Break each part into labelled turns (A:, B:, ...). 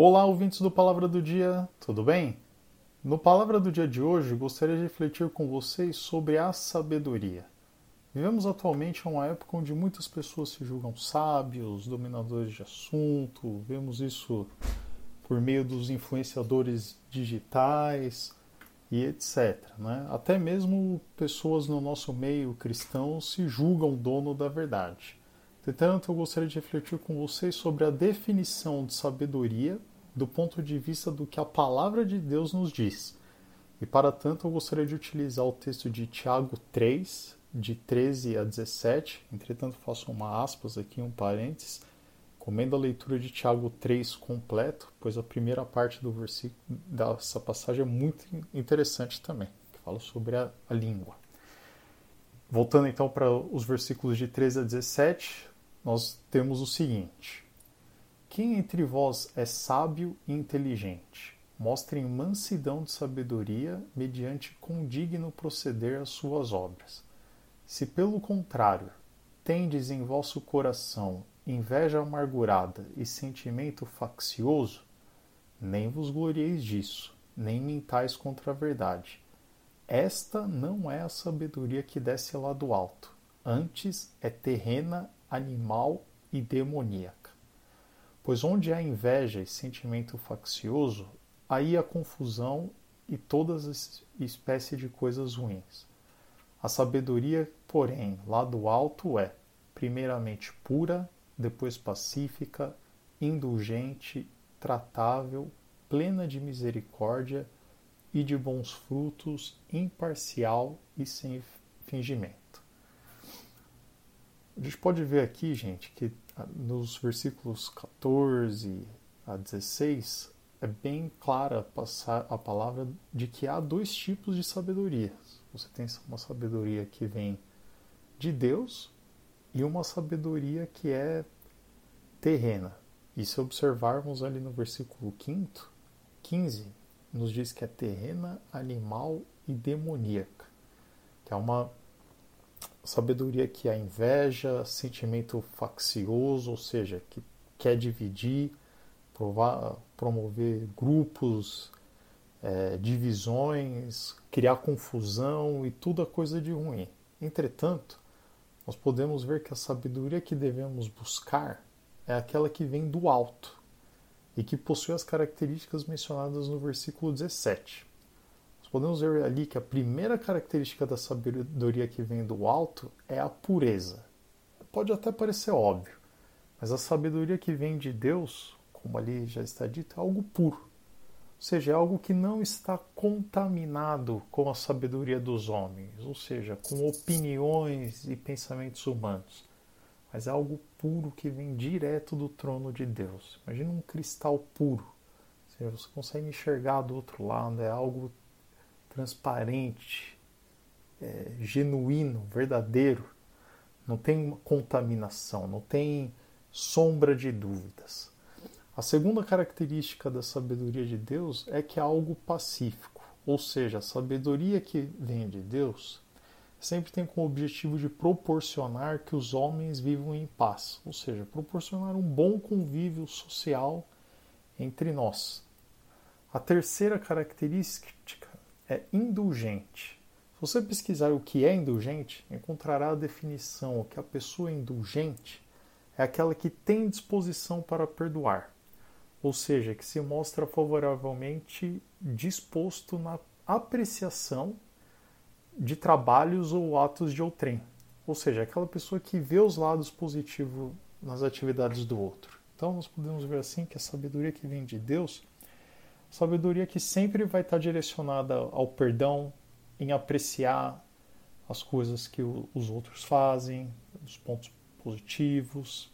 A: Olá, ouvintes do Palavra do Dia, tudo bem? No Palavra do Dia de hoje, gostaria de refletir com vocês sobre a sabedoria. Vivemos atualmente uma época onde muitas pessoas se julgam sábios, dominadores de assunto, vemos isso por meio dos influenciadores digitais e etc. Né? Até mesmo pessoas no nosso meio cristão se julgam dono da verdade. Entretanto, eu gostaria de refletir com vocês sobre a definição de sabedoria do ponto de vista do que a palavra de Deus nos diz. E para tanto, eu gostaria de utilizar o texto de Tiago 3, de 13 a 17. Entretanto, faço uma aspas aqui, um parênteses. Comendo a leitura de Tiago 3 completo, pois a primeira parte do versículo dessa passagem é muito interessante também, que fala sobre a, a língua. Voltando então para os versículos de 13 a 17, nós temos o seguinte: Quem entre vós é sábio e inteligente? Mostrem mansidão de sabedoria mediante condigno proceder às suas obras. Se pelo contrário tendes em vosso coração inveja amargurada e sentimento faccioso, nem vos glorieis disso, nem mintais contra a verdade. Esta não é a sabedoria que desce lá do alto, antes é terrena animal e demoníaca. Pois onde há inveja e sentimento faccioso, aí há confusão e todas as espécies de coisas ruins. A sabedoria, porém, lá do alto é, primeiramente pura, depois pacífica, indulgente, tratável, plena de misericórdia e de bons frutos, imparcial e sem fingimento. A gente pode ver aqui, gente, que ah, nos versículos 14 a 16 é bem clara a palavra de que há dois tipos de sabedoria. Você tem uma sabedoria que vem de Deus e uma sabedoria que é terrena. E se observarmos ali no versículo 5, 15, nos diz que é terrena, animal e demoníaca, que é uma sabedoria que é a inveja, sentimento faccioso, ou seja, que quer dividir, provar, promover grupos, é, divisões, criar confusão e tudo a coisa de ruim. Entretanto, nós podemos ver que a sabedoria que devemos buscar é aquela que vem do alto e que possui as características mencionadas no versículo 17 podemos ver ali que a primeira característica da sabedoria que vem do alto é a pureza. Pode até parecer óbvio, mas a sabedoria que vem de Deus, como ali já está dito, é algo puro. Ou seja, é algo que não está contaminado com a sabedoria dos homens, ou seja, com opiniões e pensamentos humanos. Mas é algo puro que vem direto do trono de Deus. Imagina um cristal puro. Você consegue enxergar do outro lado, é algo transparente, é, genuíno, verdadeiro, não tem contaminação, não tem sombra de dúvidas. A segunda característica da sabedoria de Deus é que é algo pacífico, ou seja, a sabedoria que vem de Deus sempre tem como objetivo de proporcionar que os homens vivam em paz, ou seja, proporcionar um bom convívio social entre nós. A terceira característica é indulgente. Se você pesquisar o que é indulgente, encontrará a definição que a pessoa indulgente é aquela que tem disposição para perdoar, ou seja, que se mostra favoravelmente disposto na apreciação de trabalhos ou atos de outrem, ou seja, aquela pessoa que vê os lados positivos nas atividades do outro. Então, nós podemos ver assim que a sabedoria que vem de Deus Sabedoria que sempre vai estar direcionada ao perdão, em apreciar as coisas que os outros fazem, os pontos positivos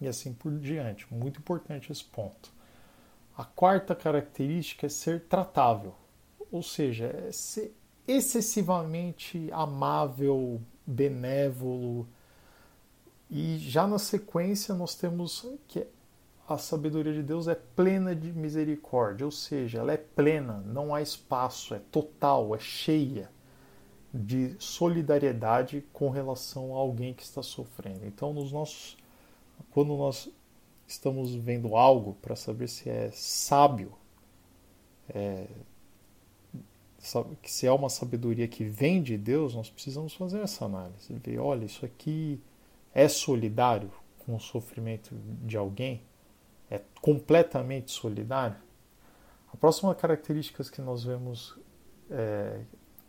A: e assim por diante. Muito importante esse ponto. A quarta característica é ser tratável, ou seja, é ser excessivamente amável, benévolo. E já na sequência nós temos que a sabedoria de Deus é plena de misericórdia, ou seja, ela é plena, não há espaço, é total, é cheia de solidariedade com relação a alguém que está sofrendo. Então, nos nossos, quando nós estamos vendo algo para saber se é sábio, é, se é uma sabedoria que vem de Deus, nós precisamos fazer essa análise. Ver, olha, isso aqui é solidário com o sofrimento de alguém? É completamente solidário? A próxima característica que nós vemos é,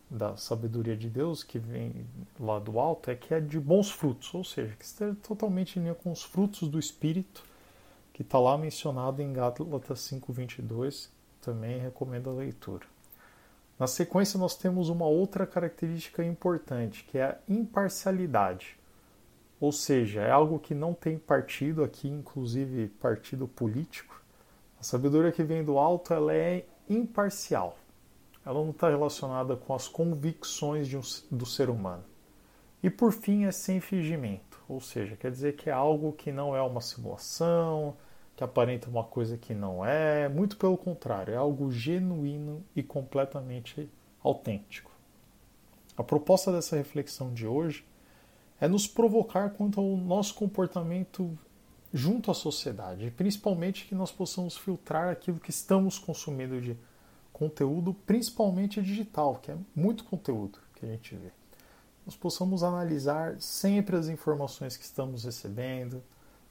A: da sabedoria de Deus, que vem lá do alto, é que é de bons frutos, ou seja, que está totalmente em linha com os frutos do Espírito, que está lá mencionado em Gálatas 5,22, também recomendo a leitura. Na sequência, nós temos uma outra característica importante, que é a imparcialidade. Ou seja, é algo que não tem partido aqui, inclusive partido político. A sabedoria que vem do alto ela é imparcial. Ela não está relacionada com as convicções um, do ser humano. E por fim, é sem fingimento, ou seja, quer dizer que é algo que não é uma simulação, que aparenta uma coisa que não é, muito pelo contrário, é algo genuíno e completamente autêntico. A proposta dessa reflexão de hoje é nos provocar quanto ao nosso comportamento junto à sociedade, e principalmente que nós possamos filtrar aquilo que estamos consumindo de conteúdo, principalmente digital, que é muito conteúdo que a gente vê. Nós possamos analisar sempre as informações que estamos recebendo,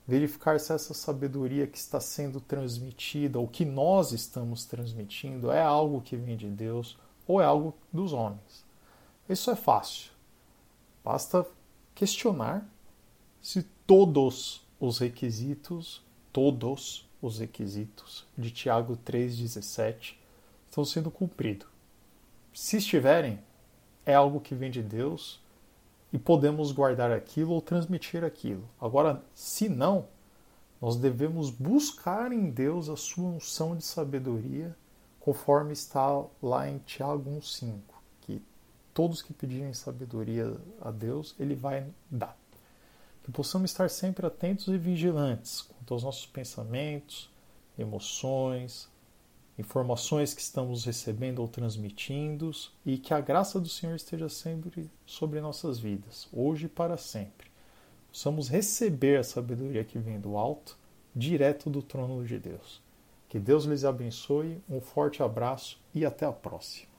A: verificar se essa sabedoria que está sendo transmitida, ou que nós estamos transmitindo, é algo que vem de Deus ou é algo dos homens. Isso é fácil. Basta questionar se todos os requisitos, todos os requisitos de Tiago 3,17 estão sendo cumpridos. Se estiverem, é algo que vem de Deus e podemos guardar aquilo ou transmitir aquilo. Agora, se não, nós devemos buscar em Deus a sua unção de sabedoria, conforme está lá em Tiago 1,5, que todos que pedirem sabedoria a Deus, Ele vai dar. Que possamos estar sempre atentos e vigilantes quanto aos nossos pensamentos, emoções, informações que estamos recebendo ou transmitindo e que a graça do Senhor esteja sempre sobre nossas vidas, hoje e para sempre. Possamos receber a sabedoria que vem do alto, direto do trono de Deus. Que Deus lhes abençoe, um forte abraço e até a próxima.